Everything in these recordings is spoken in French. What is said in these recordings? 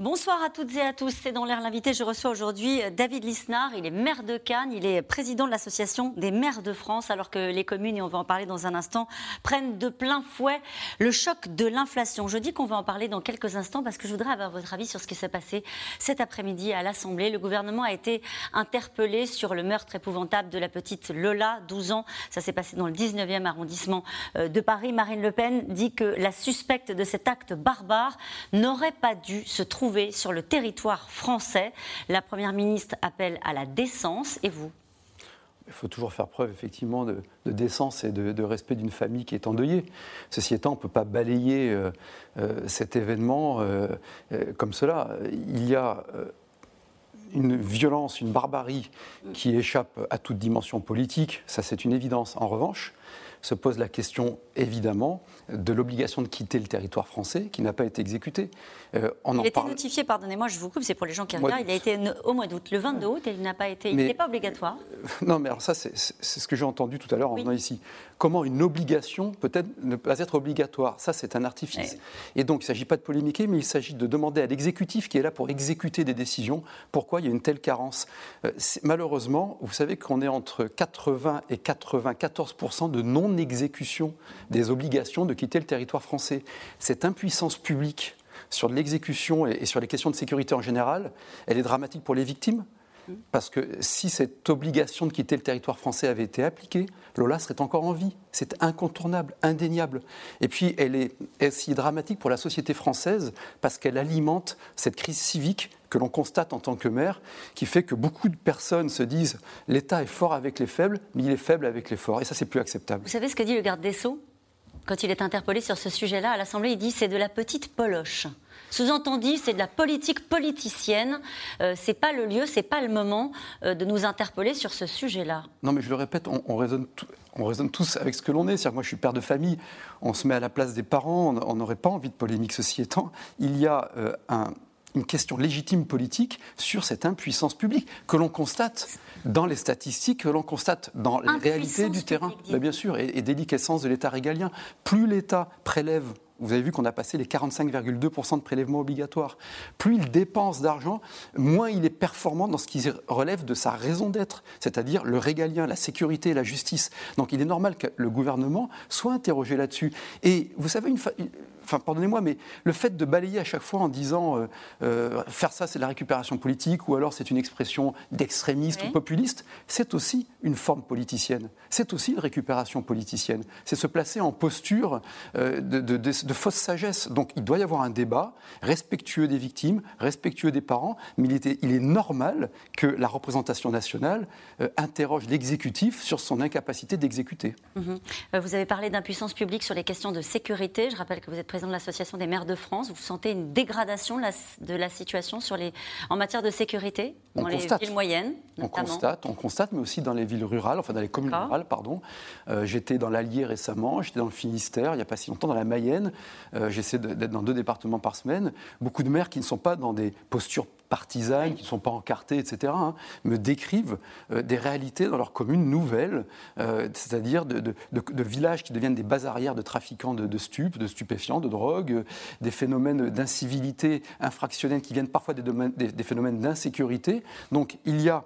Bonsoir à toutes et à tous. C'est dans l'air l'invité. Je reçois aujourd'hui euh, David Lisnard. Il est maire de Cannes. Il est président de l'association des maires de France. Alors que les communes, et on va en parler dans un instant, prennent de plein fouet le choc de l'inflation. Je dis qu'on va en parler dans quelques instants parce que je voudrais avoir votre avis sur ce qui s'est passé cet après-midi à l'Assemblée. Le gouvernement a été interpellé sur le meurtre épouvantable de la petite Lola, 12 ans. Ça s'est passé dans le 19e arrondissement euh, de Paris. Marine Le Pen dit que la suspecte de cet acte barbare n'aurait pas dû se trouver sur le territoire français. La Première ministre appelle à la décence. Et vous il faut toujours faire preuve effectivement de, décence et de, respect d'une famille qui est endeuillée. Ceci étant, on ne peut pas balayer euh, euh, cet événement euh, comme cela. Il y a une violence, une barbarie qui échappe à toute dimension politique, ça c'est une évidence. En revanche, se pose la question évidemment de l'obligation de quitter le territoire français qui n'a pas été exécutée. Euh, il a été notifié, pardonnez-moi, je vous coupe, c'est pour les gens qui regardent, il a été au mois d'août, le 22 août, et il n'a pas été, il n'est pas obligatoire. Euh, non, mais alors ça, c'est ce que j'ai entendu tout à l'heure en venant ici. Comment une obligation peut-être ne pas être obligatoire? Ça, c'est un artifice. Et donc, il ne s'agit pas de polémiquer, mais il s'agit de demander à l'exécutif qui est là pour exécuter des décisions pourquoi il y a une telle carence. Euh, malheureusement, vous savez qu'on est entre 80 et 94 de non-exécution des obligations de quitter le territoire français. Cette impuissance publique sur l'exécution et sur les questions de sécurité en général, elle est dramatique pour les victimes, parce que si cette obligation de quitter le territoire français avait été appliquée, Lola serait encore en vie. C'est incontournable, indéniable. Et puis, elle est aussi dramatique pour la société française parce qu'elle alimente cette crise civique que l'on constate en tant que maire, qui fait que beaucoup de personnes se disent l'État est fort avec les faibles, mais il est faible avec les forts. Et ça, c'est plus acceptable. Vous savez ce que dit le garde des Sceaux quand il est interpellé sur ce sujet-là à l'Assemblée? Il dit c'est de la petite poloche. Sous-entendu, c'est de la politique politicienne. Euh, c'est pas le lieu, c'est pas le moment euh, de nous interpeller sur ce sujet-là. Non, mais je le répète, on, raisonne, on raisonne tous avec ce que l'on est. C'est-à-dire, moi, je suis père de famille. On se met à la place des parents. On n'aurait pas envie de polémique. Ceci étant, il y a euh, une question légitime politique sur cette impuissance publique que l'on constate dans les statistiques, que l'on constate dans les réalités du terrain, ben, bien sûr, et, et déliquescence de l'État régalien. Plus l'État prélève vous avez vu qu'on a passé les 45,2% de prélèvements obligatoires. Plus il dépense d'argent, moins il est performant dans ce qui relève de sa raison d'être, c'est-à-dire le régalien, la sécurité la justice. Donc il est normal que le gouvernement soit interrogé là-dessus. Et vous savez, une, enfin, pardonnez-moi, mais le fait de balayer à chaque fois en disant euh, euh, faire ça, c'est la récupération politique, ou alors c'est une expression d'extrémiste ou populiste, c'est aussi une forme politicienne. C'est aussi une récupération politicienne. C'est se placer en posture euh, de, fausse sagesse. Donc il doit y avoir un débat respectueux des victimes, respectueux des parents, mais il, était, il est normal que la représentation nationale interroge l'exécutif sur son incapacité d'exécuter. Mhm. Vous avez parlé d'impuissance publique sur les questions de sécurité. Je rappelle que vous êtes président de l'Association des maires de France. Vous sentez une dégradation de la situation sur les, en matière de sécurité dans les villes moyennes On constate, on constate, mais aussi dans les villes rurales, enfin dans les communes rurales, pardon. Euh, j'étais dans l'Allier récemment, j'étais dans le Finistère, il n'y a pas si longtemps, dans la Mayenne. Euh, j'essaie d'être dans deux départements par semaine. Beaucoup de maires qui ne sont pas dans des postures partisanes, qui ne sont pas encartées, etc., hein, me décrivent euh, des réalités dans leurs communes nouvelles, euh, c'est-à-dire de, villages qui deviennent des bases arrières de trafiquants de, stupes, de stupéfiants, de drogue, euh, des phénomènes d'incivilité infractionnelle qui viennent parfois des phénomènes d'insécurité. Donc il y a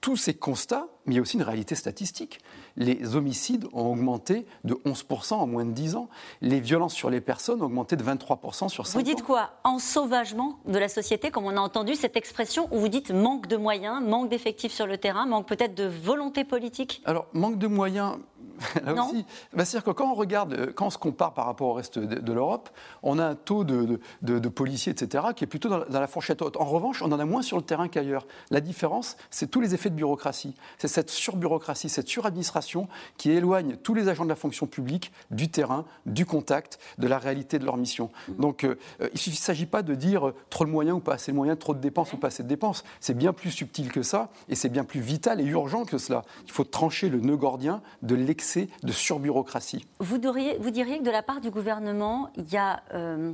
tous ces constats, mais il y a aussi une réalité statistique. Les homicides ont augmenté de 11% en moins de 10 ans. Les violences sur les personnes ont augmenté de 23% sur 5 ans. Vous dites quoi? En sauvagement de la société, comme on a entendu cette expression, où vous dites manque de moyens, manque d'effectifs sur le terrain, manque peut-être de volonté politique? Alors, manque de moyens, là aussi, bah, c'est-à-dire que quand on regarde, euh, quand on se compare par rapport au reste de, l'Europe, on a un taux de, policiers, etc., qui est plutôt dans, la fourchette haute. En revanche, on en a moins sur le terrain qu'ailleurs. La différence, c'est tous les effets de bureaucratie. C'est cette surbureaucratie, cette suradministration qui éloigne tous les agents de la fonction publique du terrain, du contact, de la réalité de leur mission. Donc, euh, euh, il ne s'agit pas de dire trop de moyens ou pas assez de moyens, trop de dépenses ou pas assez de dépenses. C'est bien plus subtil que ça, et c'est bien plus vital et urgent que cela. Il faut trancher le nœud gordien de l'excès de surbureaucratie. Vous, vous diriez que de la part du gouvernement, il y a... Euh,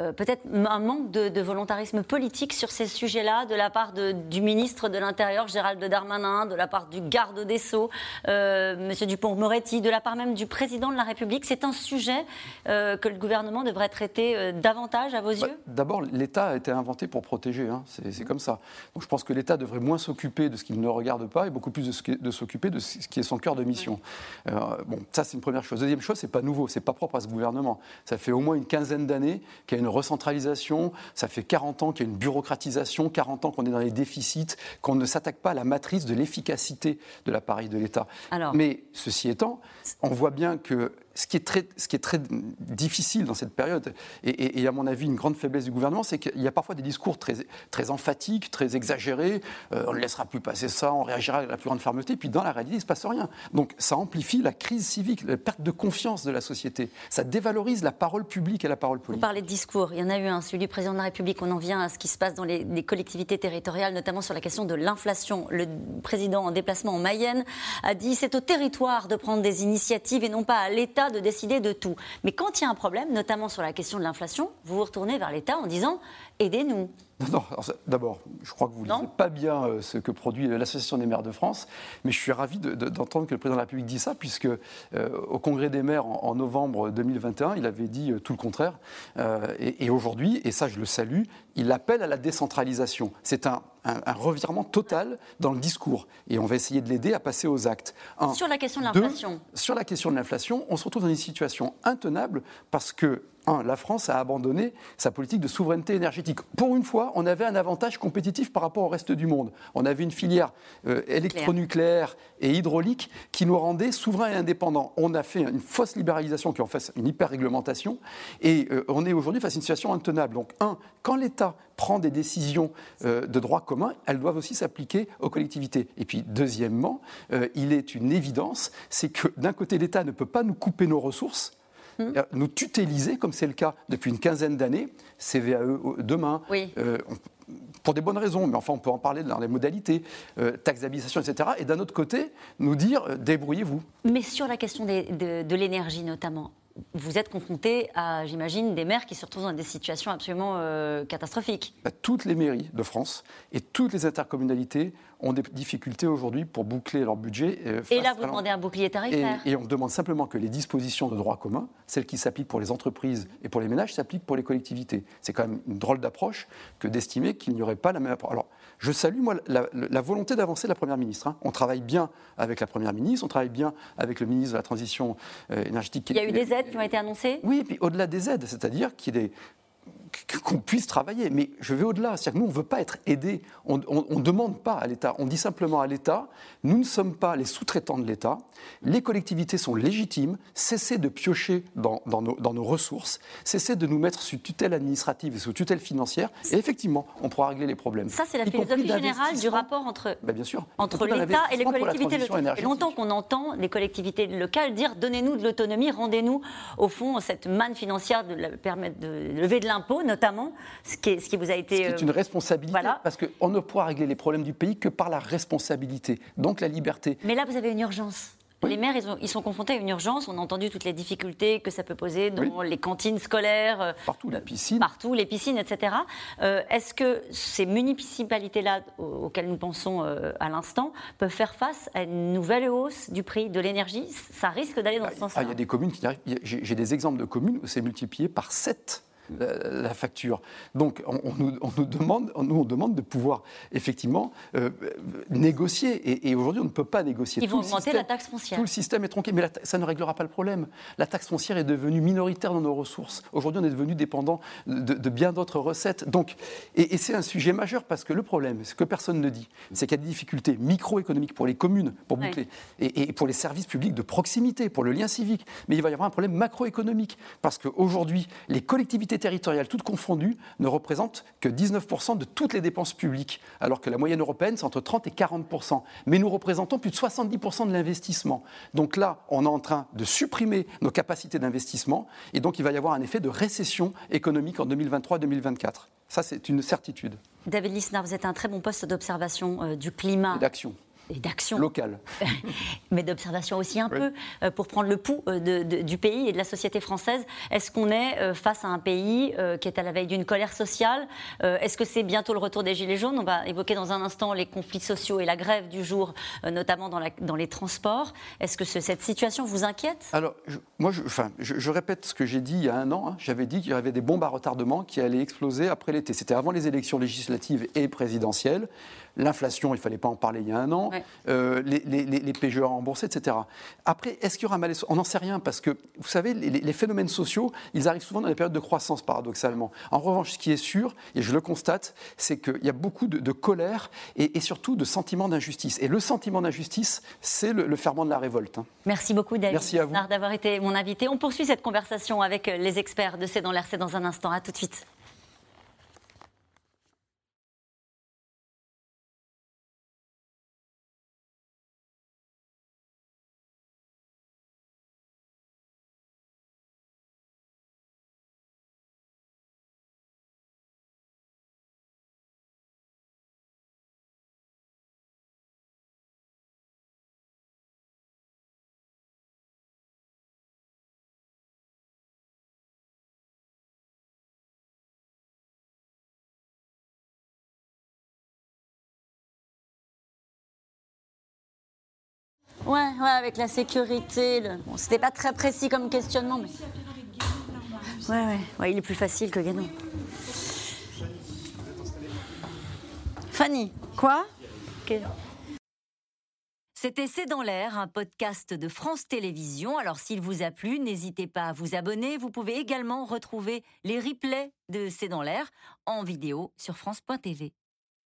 euh, peut-être un manque de, volontarisme politique sur ces sujets-là de la part du ministre de l'Intérieur, Gérald Darmanin, de la part du garde des Sceaux, euh, M. Dupont-Moretti, de la part même du président de la République. C'est un sujet euh, que le gouvernement devrait traiter davantage à vos bah, yeux? D'abord, l'État a été inventé pour protéger. Hein. C'est comme ça. Donc je pense que l'État devrait moins s'occuper de ce qu'il ne regarde pas et beaucoup plus de s'occuper de ce qui est son cœur de mission. bon, ça c'est une première chose. Deuxième chose, c'est pas nouveau, c'est pas propre à ce gouvernement. Ça fait au moins une quinzaine d'années qu'il y a une recentralisation, ça fait 40 ans qu'il y a une bureaucratisation, 40 ans qu'on est dans les déficits, qu'on ne s'attaque pas à la matrice de l'efficacité de l'appareil de l'État. Mais ceci étant, on voit bien que ce qui, est très, ce qui est très difficile dans cette période, et, à mon avis une grande faiblesse du gouvernement, c'est qu'il y a parfois des discours très, très emphatiques, très exagérés, euh, on ne laissera plus passer ça, on réagira avec la plus grande fermeté, puis dans la réalité, il ne se passe rien. Donc ça amplifie la crise civique, la perte de confiance de la société, ça dévalorise la parole publique et la parole politique. Vous parlez de discours, il y en a eu un, celui du président de la République, on en vient à ce qui se passe dans les, les collectivités territoriales, notamment sur la question de l'inflation. Le président en déplacement en Mayenne a dit c'est au territoire de prendre des initiatives et non pas à l'État de décider de tout. Mais quand il y a un problème, notamment sur la question de l'inflation, vous vous retournez vers l'État en disant aidez-nous. Non, d'abord, je crois que vous ne lisez pas bien euh, ce que produit l'Association des maires de France, mais je suis ravi d'entendre que le président de la République dit ça, puisque euh, au Congrès des maires en, novembre 2021, il avait dit euh, tout le contraire. et, aujourd'hui, et ça je le salue, il appelle à la décentralisation. C'est un, revirement total dans le discours. Et on va essayer de l'aider à passer aux actes. sur la question de l'inflation. Sur la question de l'inflation, on se retrouve dans une situation intenable parce que la France a abandonné sa politique de souveraineté énergétique. Pour une fois, on avait un avantage compétitif par rapport au reste du monde. On avait une filière euh, électronucléaire et hydraulique qui nous rendait souverains et indépendants. On a fait une fausse libéralisation qui en fait une hyper-réglementation et euh, on est aujourd'hui face à une situation intenable. Donc, un, quand l'État prend des décisions euh, de droit commun, elles doivent aussi s'appliquer aux collectivités. Et puis, deuxièmement, il est une évidence, c'est que d'un côté, l'État ne peut pas nous couper nos ressources Euh, nous tutéliser, comme c'est le cas depuis une quinzaine d'années, CVAE demain. Euh, pour des bonnes raisons, mais enfin on peut en parler dans les modalités, euh, taxe d'habitation, etc. Et d'un autre côté, nous dire débrouillez-vous. Mais sur la question de l'énergie notamment, vous êtes confronté à, j'imagine, des maires qui se retrouvent dans des situations absolument euh, catastrophiques. Bah, toutes les mairies de France et toutes les intercommunalités ont des difficultés aujourd'hui pour boucler leur budget. Euh, et là, vous demandez un bouclier tarifaire. Et, on demande simplement que les dispositions de droit commun, celles qui s'appliquent pour les entreprises et pour les ménages, s'appliquent pour les collectivités. C'est quand même une drôle d'approche que d'estimer qu'il n'y aurait pas la même approche. Alors, je salue, moi, la, volonté d'avancer de la Première ministre. Hein. On travaille bien avec la Première ministre, on travaille bien avec le ministre de la Transition euh, énergétique. Il y a eu des aides qui ont été annoncées? Oui, et puis au-delà des aides, c'est-à-dire qu'il y ait qu'on puisse travailler. Mais je vais au-delà. C'est-à-dire que nous, on ne veut pas être aidés. On ne demande pas à l'État. On dit simplement à l'État, nous ne sommes pas les sous-traitants de l'État. Les collectivités sont légitimes. Cessez de piocher dans, nos, ressources. Cessez de nous mettre sous tutelle administrative et sous tutelle financière. Et effectivement, on pourra régler les problèmes. Ça, c'est la philosophie générale du rapport entre, ben, bien sûr. entre l'État et les collectivités locales. longtemps qu'on entend les collectivités locales dire donnez-nous de l'autonomie, rendez-nous, au fond, cette manne financière de permettre de lever de l'impôt notamment, ce qui, ce qui vous a été... C'est une responsabilité, parce qu'on ne pourra régler les problèmes du pays que par la responsabilité, donc la liberté. Mais là, vous avez une urgence. Les maires, ils, sont confrontés à une urgence. On a entendu toutes les difficultés que ça peut poser dans les cantines scolaires. Euh, partout, la piscine. Partout, les piscines, etc. Euh, est-ce que ces municipalités-là, auxquelles nous pensons euh, à l'instant, peuvent faire face à une nouvelle hausse du prix de l'énergie? Ça risque d'aller dans ce sens-là. Ah, il y a des communes qui. J'ai des exemples de communes où c'est multiplié par 7 la, facture. Donc on, nous, demande, nous, on demande de pouvoir effectivement euh, négocier. Et, aujourd'hui, on ne peut pas négocier. Ils vont augmenter la taxe foncière. Tout le système est tronqué, mais ça ne réglera pas le problème. La taxe foncière est devenue minoritaire dans nos ressources. Aujourd'hui, on est devenu dépendant de, bien d'autres recettes. Donc, et, c'est un sujet majeur parce que le problème, ce que personne ne dit, c'est qu'il y a des difficultés microéconomiques pour les communes, pour boucler, et, pour les services publics de proximité, pour le lien civique. Mais il va y avoir un problème macroéconomique parce qu'aujourd'hui, les collectivités territoriales, toutes confondues, ne représentent que 19% de toutes les dépenses publiques, alors que la moyenne européenne, c'est entre 30 et 40%. Mais nous représentons plus de 70% de l'investissement. Donc là, on est en train de supprimer nos capacités d'investissement, et donc il va y avoir un effet de récession économique en 2023-2024. Ça, c'est une certitude. David Lisnard, vous êtes un très bon poste d'observation euh, du climat. D'action et d'action locale, mais d'observation aussi un peu euh, pour prendre le pouls euh, du pays et de la société française. Est-ce qu'on est euh, face à un pays qui est à la veille d'une colère sociale Est-ce que c'est bientôt le retour des gilets jaunes? On va évoquer dans un instant les conflits sociaux et la grève du jour, notamment dans, la, dans, les transports. Est-ce que cette situation vous inquiète? Alors, moi, je, enfin, je, répète ce que j'ai dit il y a un an. Hein. J'avais dit qu'il y avait des bombes à retardement qui allaient exploser après l'été. C'était avant les élections législatives et présidentielles. L'inflation, il ne fallait pas en parler il y a un an. Euh, les, les, les, PGE remboursés, etc. Après, est-ce qu'il y aura malaise? On n'en sait rien parce que, vous savez, les, phénomènes sociaux, ils arrivent souvent dans les périodes de croissance, paradoxalement. En revanche, ce qui est sûr, et je le constate, c'est qu'il y a beaucoup de, colère et, surtout de sentiment d'injustice. Et le sentiment d'injustice, c'est le, ferment de la révolte. Hein. Merci beaucoup, David. Merci à vous. d'avoir été mon invité. On poursuit cette conversation avec les experts de C'est dans l'air, c'est dans un instant. À tout de suite. Ouais, ouais, avec la sécurité. Bon, c'était pas très précis comme questionnement, mais. Ouais, ouais, ouais, il est plus facile que Guénon. Fanny. Quoi? C'était C'est dans l'air, un podcast de France Télévisions. Alors s'il vous a plu, n'hésitez pas à vous abonner. Vous pouvez également retrouver les replays de C'est dans l'air en vidéo sur France.tv.